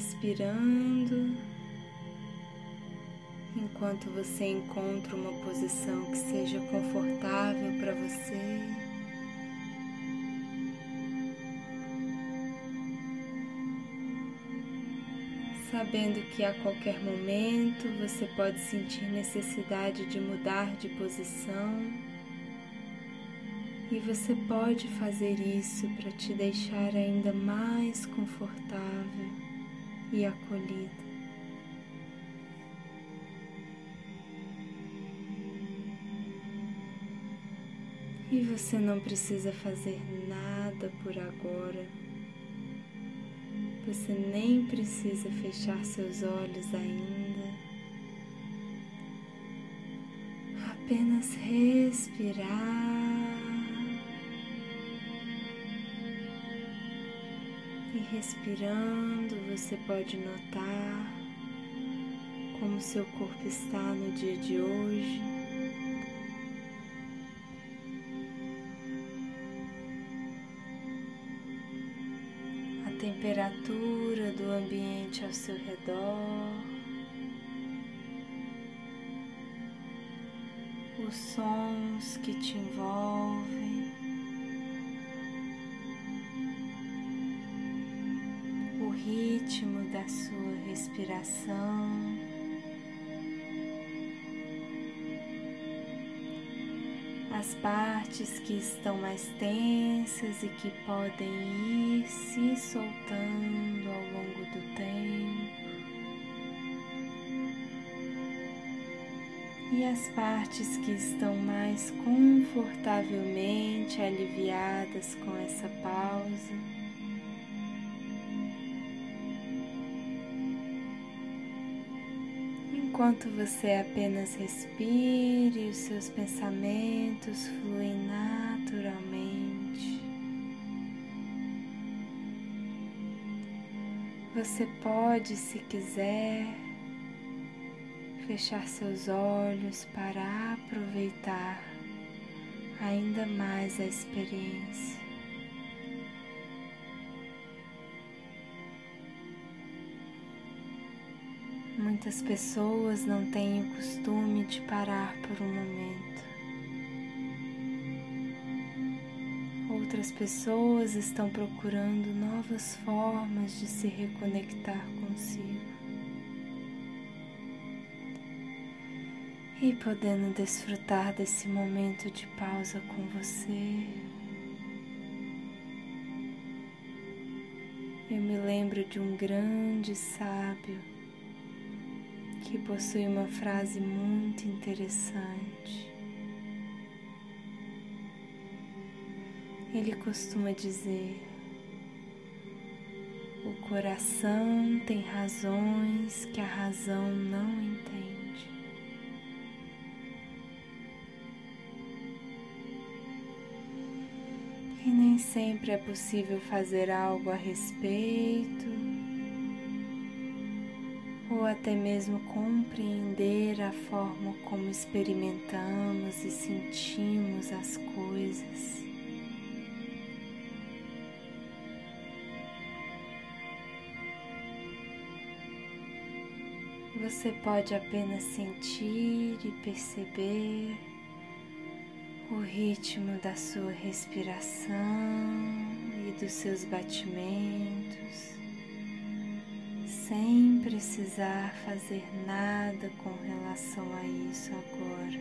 respirando enquanto você encontra uma posição que seja confortável para você. Sabendo que a qualquer momento você pode sentir necessidade de mudar de posição e você pode fazer isso para te deixar ainda mais confortável e acolhida. E você não precisa fazer nada por agora. Você nem precisa fechar seus olhos ainda. Apenas respirar. E respirando, você pode notar como seu corpo está no dia de hoje. temperatura do ambiente ao seu redor, os sons que te envolvem, ritmo da sua respiração. as partes que estão mais tensas e que podem ir se soltando ao longo do tempo. E as partes que estão mais confortavelmente aliviadas com essa pausa. Enquanto você apenas respire os seus pensamentos fluem naturalmente. Você pode, se quiser, fechar seus olhos para aproveitar ainda mais a experiência. Muitas pessoas não têm o costume de parar por um momento. Outras pessoas estão procurando novas formas de se reconectar consigo. E podendo desfrutar desse momento de pausa com você. Eu me lembro de um grande sábio que possui uma frase muito interessante. Ele costuma dizer: o coração tem razões que a razão não entende. E nem sempre é possível fazer algo a respeito ou até mesmo compreender a forma como experimentamos e sentimos as coisas. Você pode apenas sentir e perceber o ritmo da sua respiração e dos seus batimentos sem precisar fazer nada com relação a isso agora.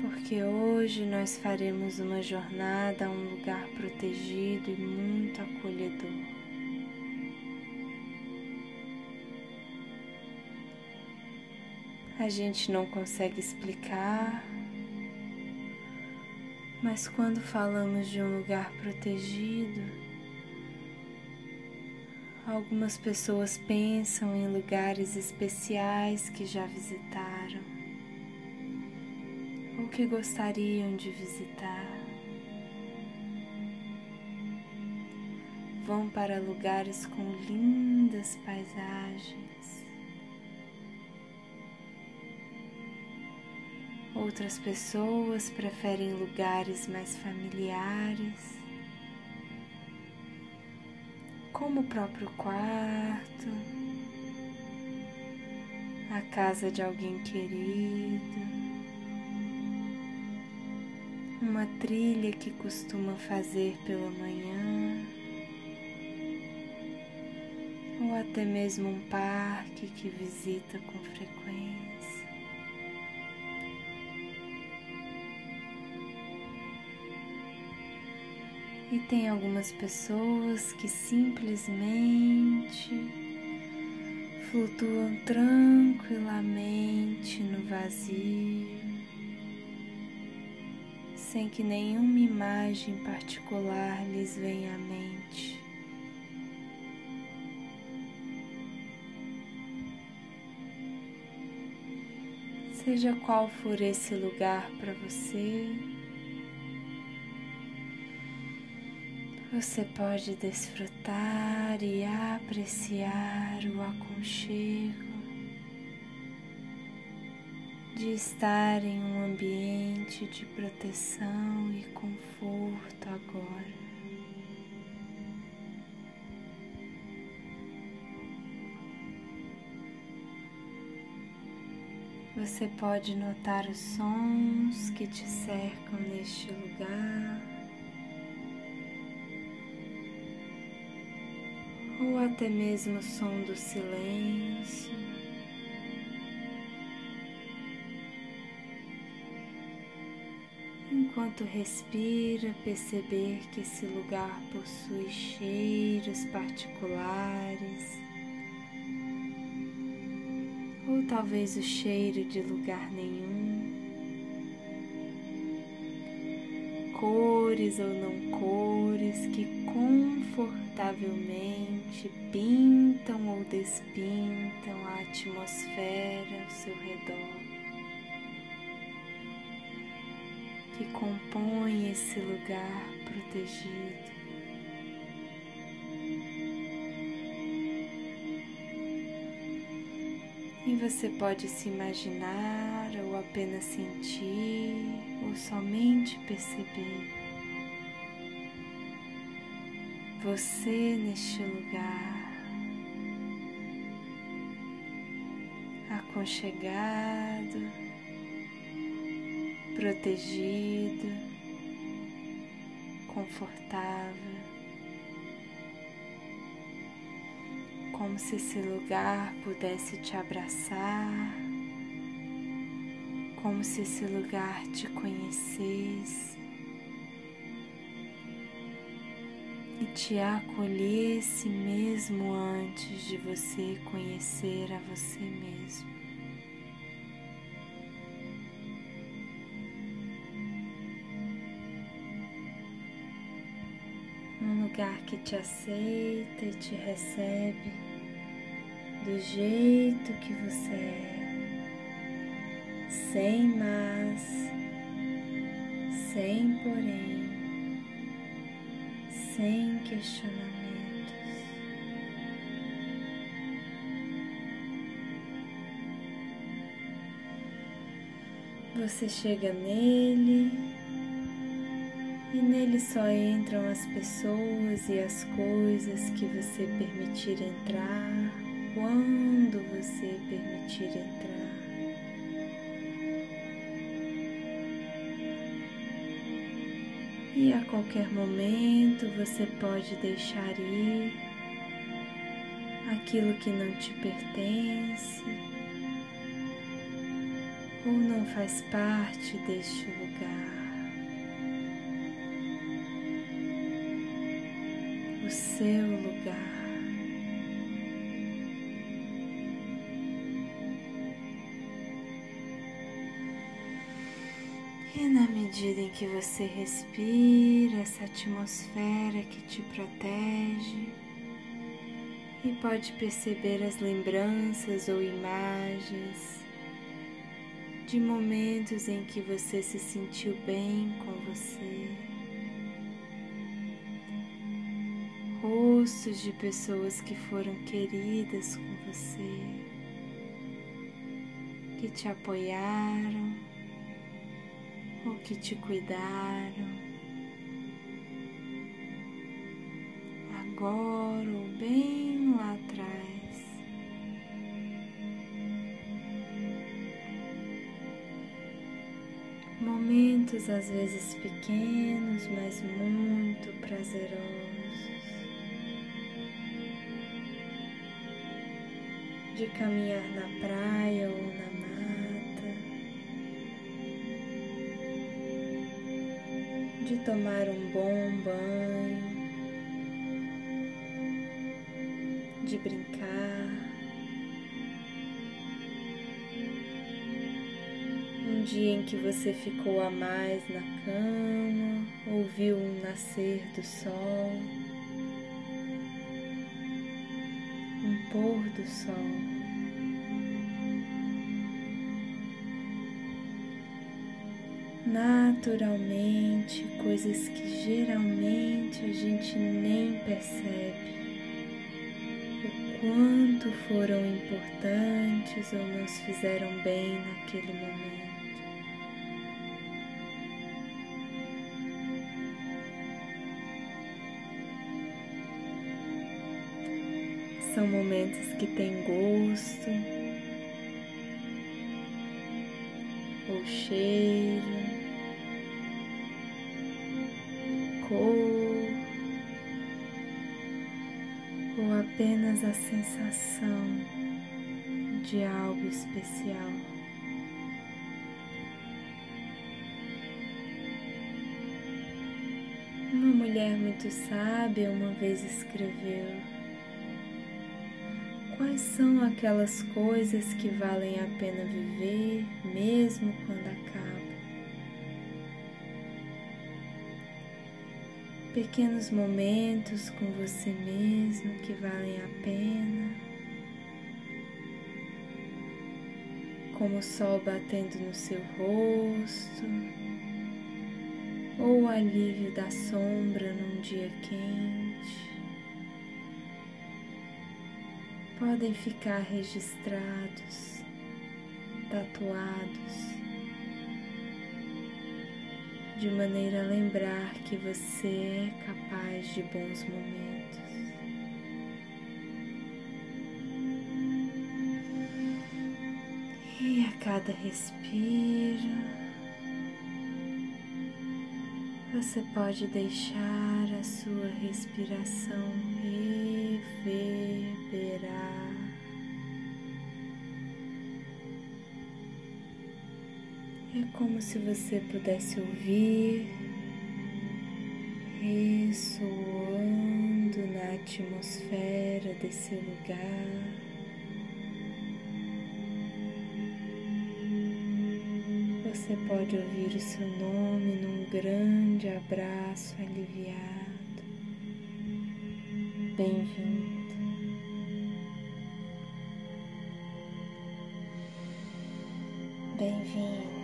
Porque hoje nós faremos uma jornada a um lugar protegido e muito acolhedor. A gente não consegue explicar mas quando falamos de um lugar protegido, algumas pessoas pensam em lugares especiais que já visitaram ou que gostariam de visitar. Vão para lugares com lindas paisagens Outras pessoas preferem lugares mais familiares, como o próprio quarto, a casa de alguém querido, uma trilha que costuma fazer pela manhã, ou até mesmo um parque que visita com frequência. E tem algumas pessoas que simplesmente flutuam tranquilamente no vazio, sem que nenhuma imagem particular lhes venha à mente. Seja qual for esse lugar para você, Você pode desfrutar e apreciar o aconchego de estar em um ambiente de proteção e conforto agora. Você pode notar os sons que te cercam neste lugar. Até mesmo o som do silêncio. Enquanto respira, perceber que esse lugar possui cheiros particulares, ou talvez o cheiro de lugar nenhum, cores ou não cores que confortavelmente pintam ou despintam a atmosfera ao seu redor, que compõe esse lugar protegido. E você pode se imaginar ou apenas sentir ou somente perceber você neste lugar, aconchegado, protegido, confortável, como se esse lugar pudesse te abraçar, como se esse lugar te conhecesse. Te acolhesse mesmo antes de você conhecer a você mesmo. Um lugar que te aceita e te recebe do jeito que você é, sem mas, sem porém sem questionamentos. Você chega nele e nele só entram as pessoas e as coisas que você permitir entrar quando você permitir entrar. E a qualquer momento você pode deixar ir aquilo que não te pertence ou não faz parte deste lugar. O seu lugar. E na medida em que você respira essa atmosfera que te protege, e pode perceber as lembranças ou imagens de momentos em que você se sentiu bem com você, rostos de pessoas que foram queridas com você, que te apoiaram ou que te cuidaram. agora ou bem lá atrás. Momentos às vezes pequenos, mas muito prazerosos. De caminhar na praia ou na tomar um bom banho, de brincar. Um dia em que você ficou a mais na cama, ouviu um nascer do sol, um pôr do sol. Naturalmente, coisas que geralmente a gente nem percebe o quanto foram importantes ou nos fizeram bem naquele momento. São momentos que têm gosto ou cheiro, apenas a sensação de algo especial. Uma mulher muito sábia uma vez escreveu. Quais são aquelas coisas que valem a pena viver mesmo quando acaba? Pequenos momentos com você mesmo que valem a pena, como o sol batendo no seu rosto, ou o alívio da sombra num dia quente. podem ficar registrados, tatuados, de maneira a lembrar que você é capaz de bons momentos. E a cada respiro, você pode deixar a sua respiração reverberar. Como se você pudesse ouvir ressoando na atmosfera desse lugar. Você pode ouvir o seu nome num grande abraço aliviado. Bem-vindo. Bem-vindo.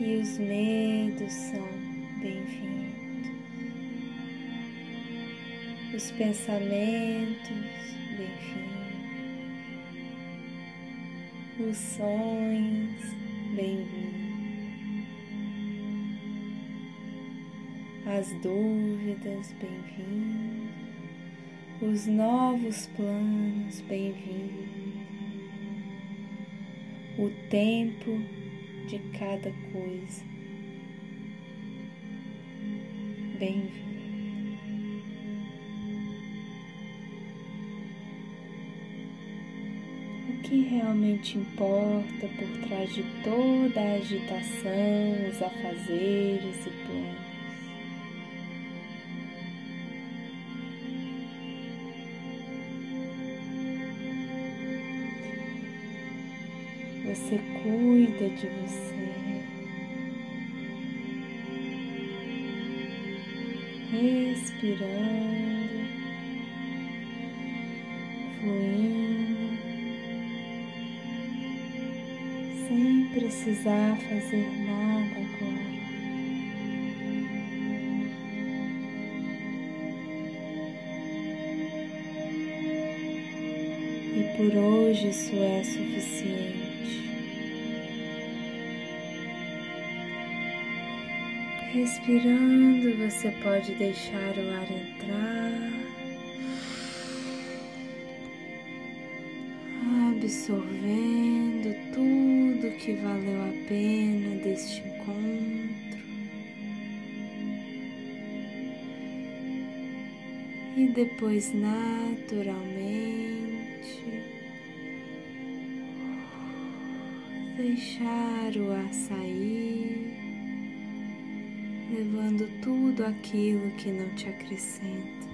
E os medos são bem-vindos. Os pensamentos, bem-vindos. Os sonhos, bem-vindos. As dúvidas, bem-vindos os novos planos, bem-vindo. O tempo de cada coisa, bem-vindo. O que realmente importa por trás de toda a agitação, os afazeres e planos? Você cuida de você. Respirando, fluindo, sem precisar fazer nada agora. E por hoje isso é suficiente. Respirando, você pode deixar o ar entrar, absorvendo tudo que valeu a pena deste encontro. E depois, naturalmente, deixar o ar sair levando tudo aquilo que não te acrescenta.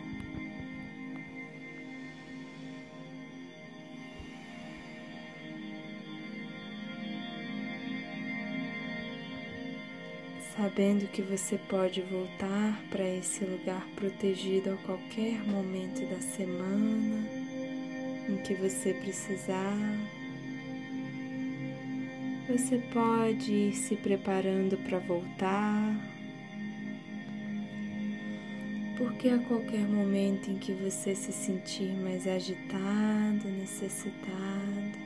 Sabendo que você pode voltar para esse lugar protegido a qualquer momento da semana em que você precisar. Você pode ir se preparando para voltar porque a qualquer momento em que você se sentir mais agitado, necessitado,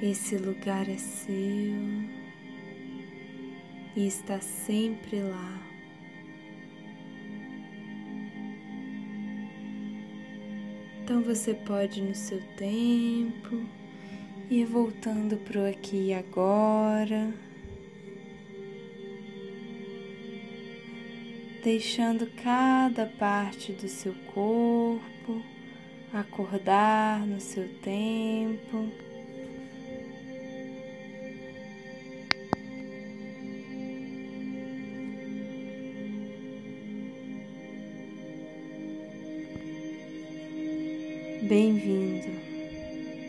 esse lugar é seu e está sempre lá. Então você pode no seu tempo ir voltando para o aqui e agora. Deixando cada parte do seu corpo acordar no seu tempo. Bem-vindo.